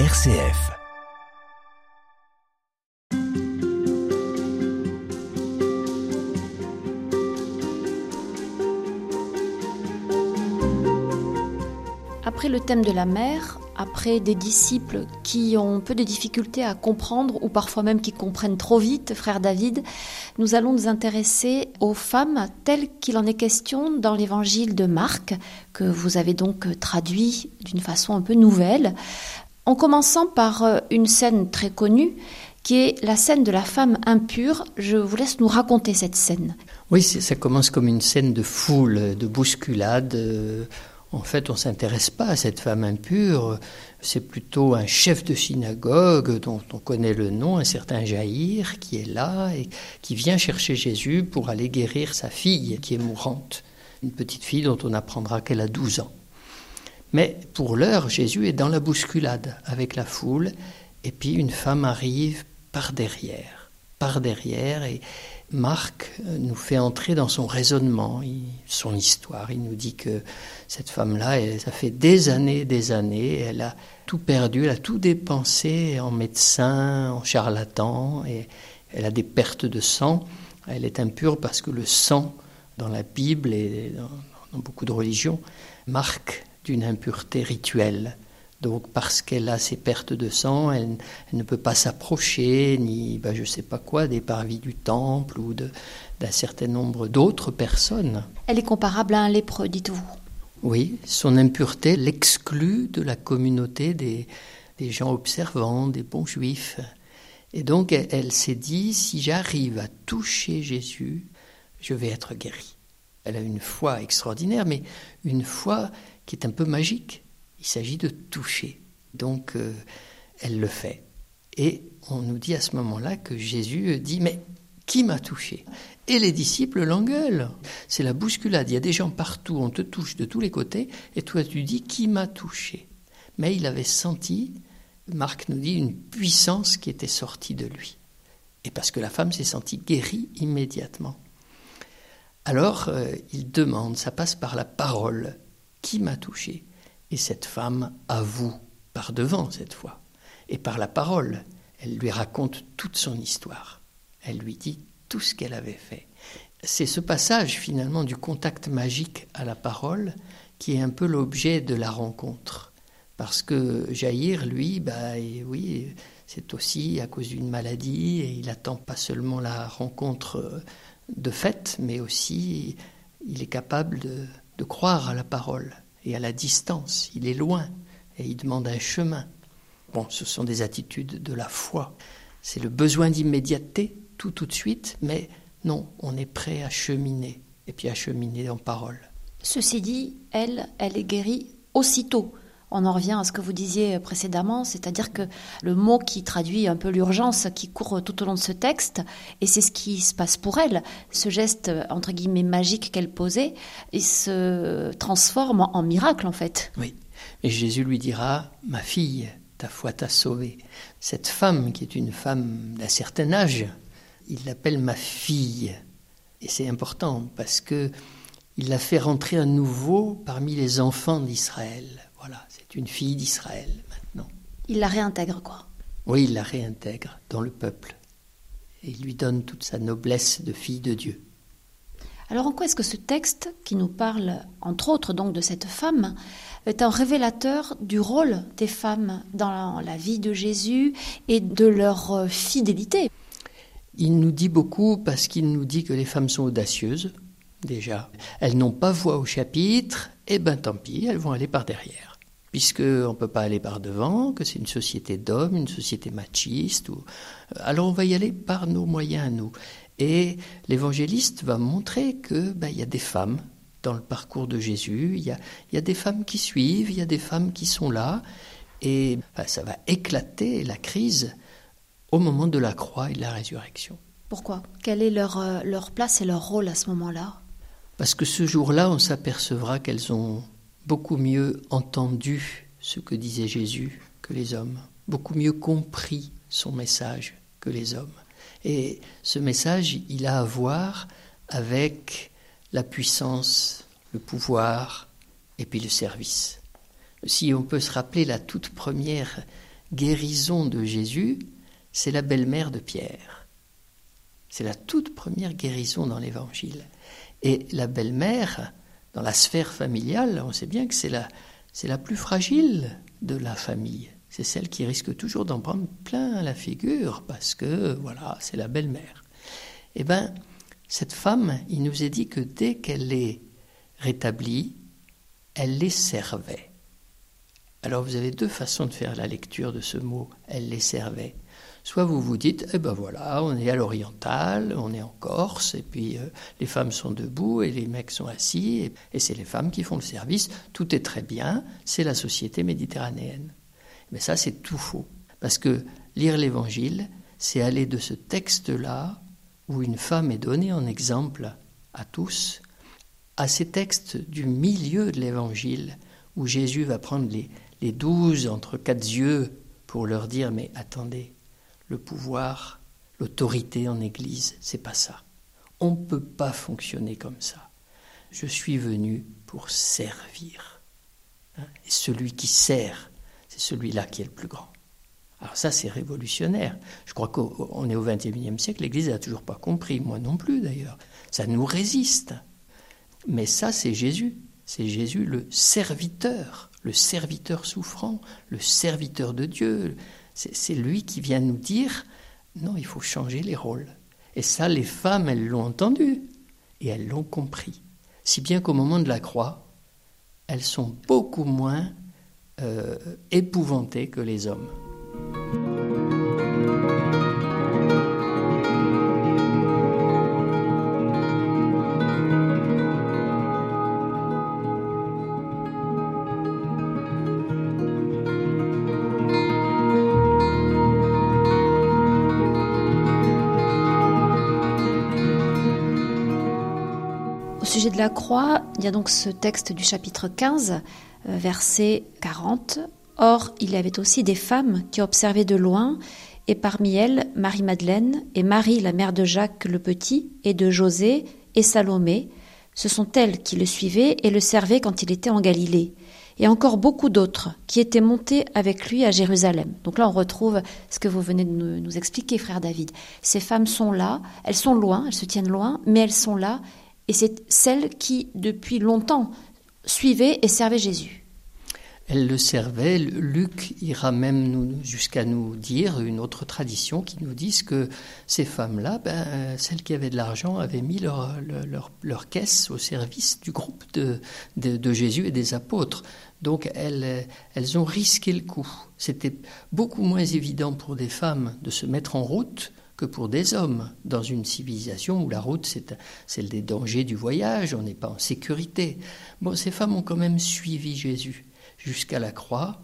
RCF. Après le thème de la mère, après des disciples qui ont peu de difficultés à comprendre ou parfois même qui comprennent trop vite, frère David, nous allons nous intéresser aux femmes telles qu'il en est question dans l'évangile de Marc, que vous avez donc traduit d'une façon un peu nouvelle, en commençant par euh, une scène très connue qui est la scène de la femme impure. Je vous laisse nous raconter cette scène. Oui, ça commence comme une scène de foule, de bousculade. Euh, en fait, on s'intéresse pas à cette femme impure. C'est plutôt un chef de synagogue dont on connaît le nom, un certain Jaïr, qui est là et qui vient chercher Jésus pour aller guérir sa fille qui est mourante. Une petite fille dont on apprendra qu'elle a 12 ans. Mais pour l'heure, Jésus est dans la bousculade avec la foule, et puis une femme arrive par derrière, par derrière, et Marc nous fait entrer dans son raisonnement, son histoire. Il nous dit que cette femme-là, ça fait des années, des années, elle a tout perdu, elle a tout dépensé en médecin, en charlatan, et elle a des pertes de sang. Elle est impure parce que le sang, dans la Bible et dans, beaucoup de religions, marque d'une impureté rituelle. Donc parce qu'elle a ces pertes de sang, elle, ne peut pas s'approcher, ni ben, je ne sais pas quoi, des parvis du temple ou d'un certain nombre d'autres personnes. Elle est comparable à un lépreux, dites-vous? Oui, son impureté l'exclut de la communauté des, des, gens observants, des bons juifs. Et donc elle, elle s'est dit, si j'arrive à toucher Jésus, je vais être guérie. Elle a une foi extraordinaire, mais une foi qui est un peu magique il s'agit de toucher. Donc, euh, elle le fait. Et on nous dit à ce moment-là que Jésus dit, mais qui m'a touché? Et les disciples l'engueulent. C'est la bousculade. Il y a des gens partout, on te touche de tous les côtés, et toi tu dis, qui m'a touché? Mais il avait senti, Marc nous dit, une puissance qui était sortie de lui. Et parce que la femme s'est sentie guérie immédiatement. Alors, euh, il demande, ça passe par la parole, qui m'a touché et cette femme avoue par devant cette fois, et par la parole, elle lui raconte toute son histoire. Elle lui dit tout ce qu'elle avait fait. C'est ce passage finalement du contact magique à la parole qui est un peu l'objet de la rencontre. Parce que Jaïr, lui, bah, oui, c'est aussi à cause d'une maladie et il attend pas seulement la rencontre de fait, mais aussi il est capable de croire à la parole et à la distance. Il est loin et il demande un chemin. Bon, ce sont des attitudes de la foi. C'est le besoin d'immédiateté, tout tout de suite, mais non, on est prêt à cheminer, et puis à cheminer en parole. Ceci dit, elle, elle est guérie aussitôt on en revient à ce que vous disiez précédemment, c'est-à-dire que le mot qui traduit un peu l'urgence qui court tout au long de ce texte, et c'est ce qui se passe pour elle, ce geste entre guillemets magique qu'elle posait, il se transforme en miracle en fait. Oui, et Jésus lui dira, ma fille, ta foi t'a sauvée. Cette femme qui est une femme d'un certain âge, il l'appelle ma fille, et c'est important parce que il l'a fait rentrer à nouveau parmi les enfants d'Israël. Voilà, c'est une fille d'Israël maintenant. Il la réintègre, quoi. Oui, il la réintègre dans le peuple. Et il lui donne toute sa noblesse de fille de Dieu. Alors en quoi est-ce que ce texte, qui nous parle entre autres donc de cette femme, est un révélateur du rôle des femmes dans la vie de Jésus et de leur fidélité? Il nous dit beaucoup parce qu'il nous dit que les femmes sont audacieuses, déjà. Elles n'ont pas voix au chapitre, et eh ben tant pis, elles vont aller par derrière puisqu'on ne peut pas aller par devant, que c'est une société d'hommes, une société machiste. Ou... Alors on va y aller par nos moyens à nous. Et l'évangéliste va montrer que ben, y a des femmes dans le parcours de Jésus, il y a, y a, des femmes qui suivent, il y a des femmes qui sont là, et ben, ça va éclater la crise au moment de la croix et de la résurrection. Pourquoi? Quelle est leur, euh, leur place et leur rôle à ce moment-là? Parce que ce jour-là, on s'apercevra qu'elles ont beaucoup mieux entendu ce que disait Jésus que les hommes, beaucoup mieux compris son message que les hommes. Et ce message, il a à voir avec la puissance, le pouvoir et puis le service. Si on peut se rappeler la toute première guérison de Jésus, c'est la belle-mère de Pierre. C'est la toute première guérison dans l'Évangile. Et la belle-mère, dans la sphère familiale, on sait bien que c'est la, c'est la plus fragile de la famille. C'est celle qui risque toujours d'en prendre plein la figure parce que, voilà, c'est la belle-mère. Eh bien, cette femme, il nous est dit que dès qu'elle est rétablie, elle les servait. Alors vous avez deux façons de faire la lecture de ce mot, elle les servait. Soit vous vous dites, eh ben voilà, on est à l'oriental, on est en Corse, et puis euh, les femmes sont debout et les mecs sont assis, et, et c'est les femmes qui font le service, tout est très bien, c'est la société méditerranéenne. Mais ça, c'est tout faux. Parce que lire l'Évangile, c'est aller de ce texte-là, où une femme est donnée en exemple à tous, à ces textes du milieu de l'Évangile, où Jésus va prendre les, les douze entre quatre yeux pour leur dire Mais attendez, le pouvoir, l'autorité en Église, c'est pas ça. On ne peut pas fonctionner comme ça. Je suis venu pour servir. Hein, et celui qui sert, c'est celui-là qui est le plus grand. Alors ça, c'est révolutionnaire. Je crois qu'on est au XXIe siècle, l'Église n'a toujours pas compris, moi non plus d'ailleurs. Ça nous résiste. Mais ça, c'est Jésus. C'est Jésus le serviteur, le serviteur souffrant, le serviteur de Dieu. C'est lui qui vient nous dire, non, il faut changer les rôles. Et ça, les femmes, elles l'ont entendu et elles l'ont compris. Si bien qu'au moment de la croix, elles sont beaucoup moins euh, épouvantées que les hommes. Croix, il y a donc ce texte du chapitre 15, euh, verset 40. Or, il y avait aussi des femmes qui observaient de loin, et parmi elles Marie-Madeleine et Marie, la mère de Jacques le Petit, et de José et Salomé. Ce sont elles qui le suivaient et le servaient quand il était en Galilée. Et encore beaucoup d'autres qui étaient montées avec lui à Jérusalem. Donc là, on retrouve ce que vous venez de nous expliquer, frère David. Ces femmes sont là, elles sont loin, elles se tiennent loin, mais elles sont là et c'est celle qui, depuis longtemps, suivait et servait Jésus. Elle le servait. Luc ira même jusqu'à nous dire une autre tradition qui nous dit que ces femmes-là, ben, celles qui avaient de l'argent, avaient mis leur, leur, caisse au service du groupe de, de, de, Jésus et des apôtres. Donc elles, elles ont risqué le coup. C'était beaucoup moins évident pour des femmes de se mettre en route que pour des hommes, dans une civilisation où la route, c'est celle des dangers du voyage, on n'est pas en sécurité. Bon, ces femmes ont quand même suivi Jésus jusqu'à la croix,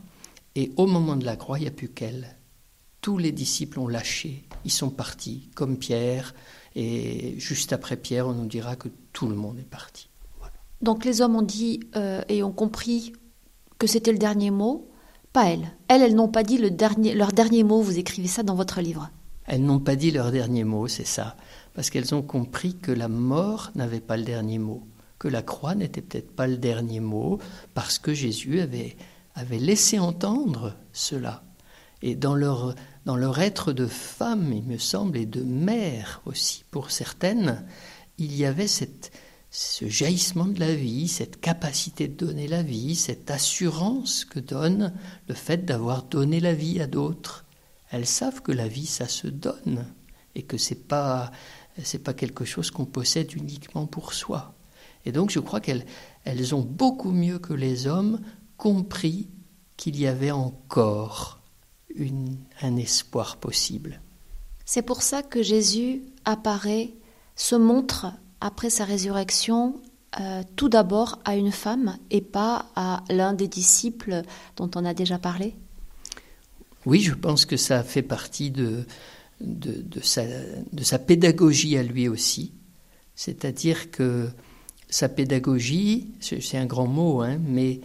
et au moment de la croix, il n'y a plus qu'elles. Tous les disciples ont lâché, ils sont partis, comme Pierre, et juste après Pierre, on nous dira que tout le monde est parti. Donc les hommes ont dit euh, et ont compris que c'était le dernier mot, pas elles. Elles, elles n'ont pas dit leur dernier mot, vous écrivez ça dans votre livre. Elles n'ont pas dit leur dernier mot, c'est ça, parce qu'elles ont compris que la mort n'avait pas le dernier mot, que la croix n'était peut-être pas le dernier mot, parce que Jésus avait, avait laissé entendre cela. Et dans leur, dans leur être de femme, il me semble, et de mère aussi, pour certaines, il y avait cette, ce jaillissement de la vie, cette capacité de donner la vie, cette assurance que donne le fait d'avoir donné la vie à d'autres elles savent que la vie, ça se donne et que c'est pas c'est pas quelque chose qu'on possède uniquement pour soi. Et donc, je crois qu'elles elles ont beaucoup mieux que les hommes compris qu'il y avait encore une, un espoir possible. C'est pour ça que Jésus apparaît, se montre après sa résurrection euh, tout d'abord à une femme et pas à l'un des disciples dont on a déjà parlé oui, je pense que ça fait partie de, sa pédagogie à lui aussi. C'est-à-dire que sa pédagogie, c'est un grand mot, hein, mais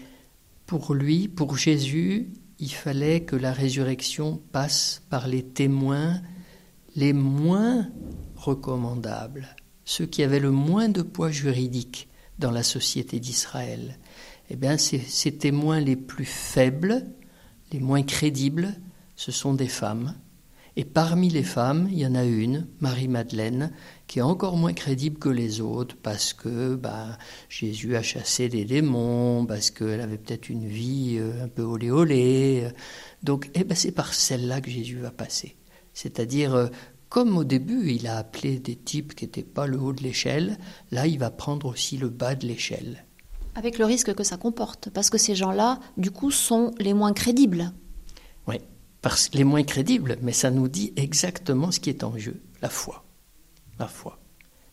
pour lui, pour Jésus, il fallait que la résurrection passe par les témoins les moins recommandables, ceux qui avaient le moins de poids juridique dans la société d'Israël. Eh bien, ces témoins les plus faibles, les moins crédibles, ce sont des femmes. Et parmi les femmes, il y en a une, Marie-Madeleine, qui est encore moins crédible que les autres parce que bah, Jésus a chassé des démons, parce qu'elle avait peut-être une vie euh, un peu olé olé. Donc eh ben, c'est par celle-là que Jésus va passer. C'est-à-dire, euh, comme au début, il a appelé des types qui n'étaient pas le haut de l'échelle, là, il va prendre aussi le bas de l'échelle. Avec le risque que ça comporte, parce que ces gens-là, du coup, sont les moins crédibles. Oui, parce les moins crédibles, mais ça nous dit exactement ce qui est en jeu, la foi. La foi.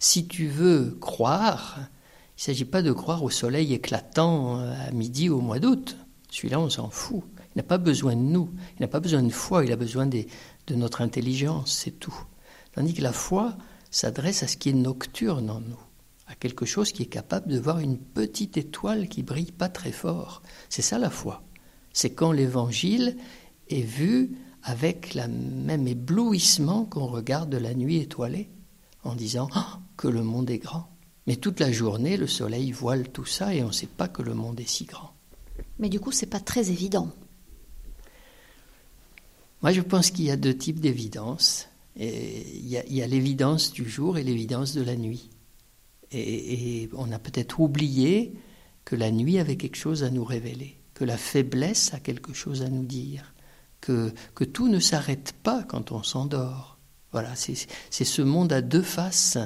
Si tu veux croire, il ne s'agit pas de croire au soleil éclatant à midi au mois d'août. Celui-là, on s'en fout. Il n'a pas besoin de nous. Il n'a pas besoin de foi. Il a besoin de notre intelligence, c'est tout. Tandis que la foi s'adresse à ce qui est nocturne en nous à quelque chose qui est capable de voir une petite étoile qui brille pas très fort. C'est ça la foi. C'est quand l'évangile est vu avec le même éblouissement qu'on regarde la nuit étoilée, en disant ah, que le monde est grand. Mais toute la journée, le soleil voile tout ça et on ne sait pas que le monde est si grand. Mais du coup, c'est pas très évident. Moi, je pense qu'il y a deux types d'évidence. Il y a l'évidence du jour et l'évidence de la nuit. Et, on a peut-être oublié que la nuit avait quelque chose à nous révéler, que la faiblesse a quelque chose à nous dire, que, que tout ne s'arrête pas quand on s'endort. Voilà, c'est ce monde à deux faces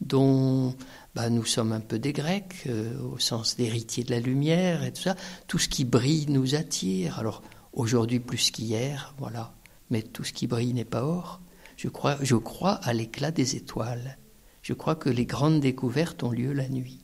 dont bah, nous sommes un peu des Grecs, euh, au sens d'héritiers de la lumière et tout ça. Tout ce qui brille nous attire. Alors aujourd'hui plus qu'hier, voilà. Mais tout ce qui brille n'est pas or. Je crois, je crois à l'éclat des étoiles. Je crois que les grandes découvertes ont lieu la nuit.